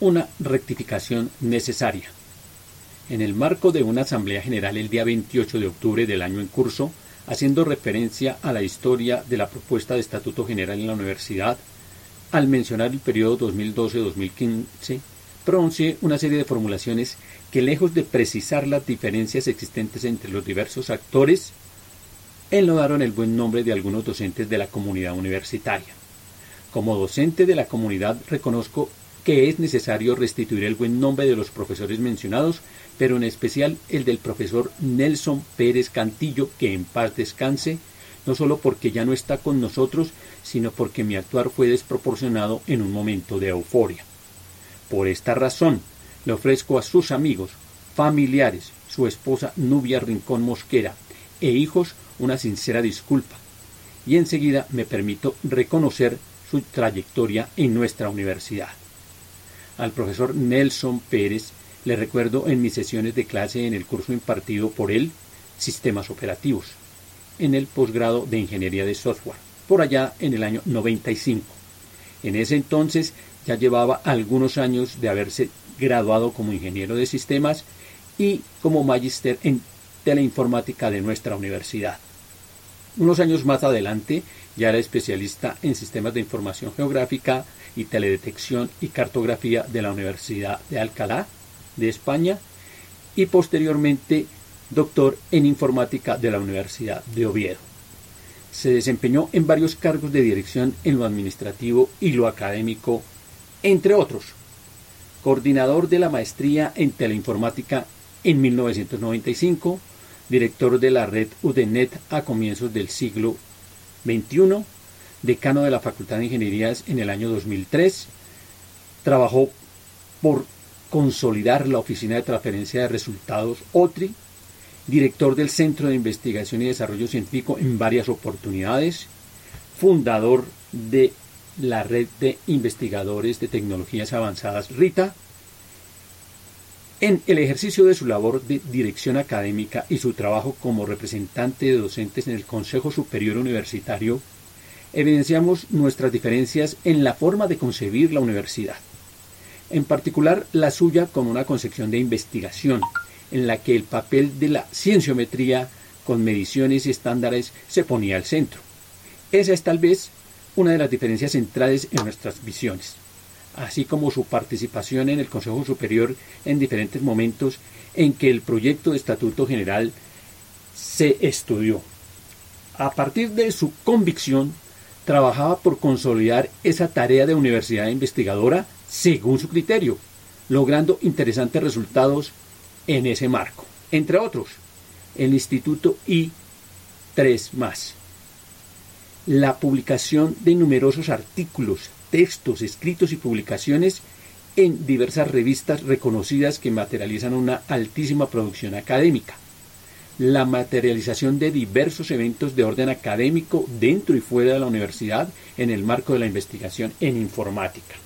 una rectificación necesaria. En el marco de una Asamblea General el día 28 de octubre del año en curso, haciendo referencia a la historia de la propuesta de Estatuto General en la Universidad, al mencionar el periodo 2012-2015, pronuncié una serie de formulaciones que lejos de precisar las diferencias existentes entre los diversos actores, enlodaron el buen nombre de algunos docentes de la comunidad universitaria. Como docente de la comunidad reconozco que es necesario restituir el buen nombre de los profesores mencionados, pero en especial el del profesor Nelson Pérez Cantillo, que en paz descanse, no solo porque ya no está con nosotros, sino porque mi actuar fue desproporcionado en un momento de euforia. Por esta razón, le ofrezco a sus amigos, familiares, su esposa Nubia Rincón Mosquera e hijos una sincera disculpa, y enseguida me permito reconocer su trayectoria en nuestra universidad. Al profesor Nelson Pérez le recuerdo en mis sesiones de clase en el curso impartido por él, Sistemas Operativos, en el posgrado de Ingeniería de Software, por allá en el año 95. En ese entonces ya llevaba algunos años de haberse graduado como ingeniero de sistemas y como magíster en teleinformática de nuestra universidad. Unos años más adelante ya era especialista en sistemas de información geográfica y teledetección y cartografía de la Universidad de Alcalá de España y posteriormente doctor en informática de la Universidad de Oviedo. Se desempeñó en varios cargos de dirección en lo administrativo y lo académico, entre otros. Coordinador de la maestría en teleinformática en 1995, director de la red UDENET a comienzos del siglo XXI, decano de la Facultad de Ingenierías en el año 2003, trabajó por consolidar la Oficina de Transferencia de Resultados OTRI, director del Centro de Investigación y Desarrollo Científico en varias oportunidades, fundador de la Red de Investigadores de Tecnologías Avanzadas RITA, en el ejercicio de su labor de dirección académica y su trabajo como representante de docentes en el Consejo Superior Universitario, evidenciamos nuestras diferencias en la forma de concebir la universidad. En particular, la suya con una concepción de investigación, en la que el papel de la cienciometría con mediciones y estándares se ponía al centro. Esa es tal vez una de las diferencias centrales en nuestras visiones así como su participación en el Consejo Superior en diferentes momentos en que el proyecto de Estatuto General se estudió. A partir de su convicción, trabajaba por consolidar esa tarea de universidad investigadora según su criterio, logrando interesantes resultados en ese marco. Entre otros, el Instituto I3 la publicación de numerosos artículos, textos, escritos y publicaciones en diversas revistas reconocidas que materializan una altísima producción académica. La materialización de diversos eventos de orden académico dentro y fuera de la universidad en el marco de la investigación en informática.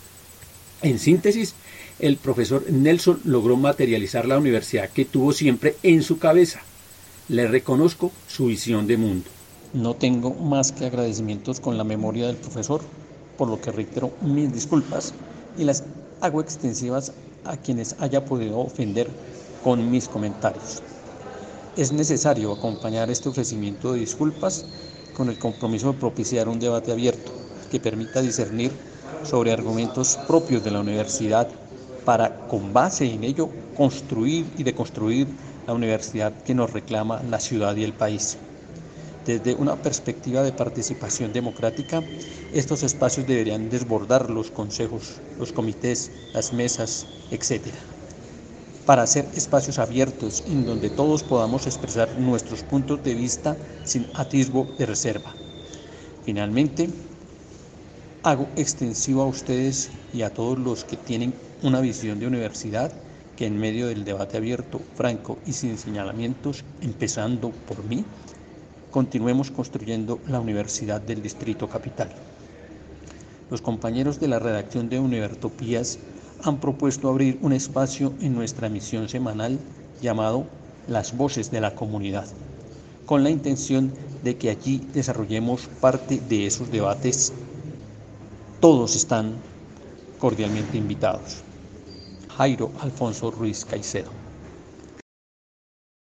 En síntesis, el profesor Nelson logró materializar la universidad que tuvo siempre en su cabeza. Le reconozco su visión de mundo. No tengo más que agradecimientos con la memoria del profesor por lo que reitero mis disculpas y las hago extensivas a quienes haya podido ofender con mis comentarios. Es necesario acompañar este ofrecimiento de disculpas con el compromiso de propiciar un debate abierto que permita discernir sobre argumentos propios de la universidad para, con base en ello, construir y deconstruir la universidad que nos reclama la ciudad y el país. Desde una perspectiva de participación democrática, estos espacios deberían desbordar los consejos, los comités, las mesas, etc. Para ser espacios abiertos en donde todos podamos expresar nuestros puntos de vista sin atisbo de reserva. Finalmente, hago extensivo a ustedes y a todos los que tienen una visión de universidad que en medio del debate abierto, franco y sin señalamientos, empezando por mí, continuemos construyendo la Universidad del Distrito Capital. Los compañeros de la redacción de Univertopías han propuesto abrir un espacio en nuestra emisión semanal llamado Las Voces de la Comunidad, con la intención de que allí desarrollemos parte de esos debates. Todos están cordialmente invitados. Jairo Alfonso Ruiz Caicedo.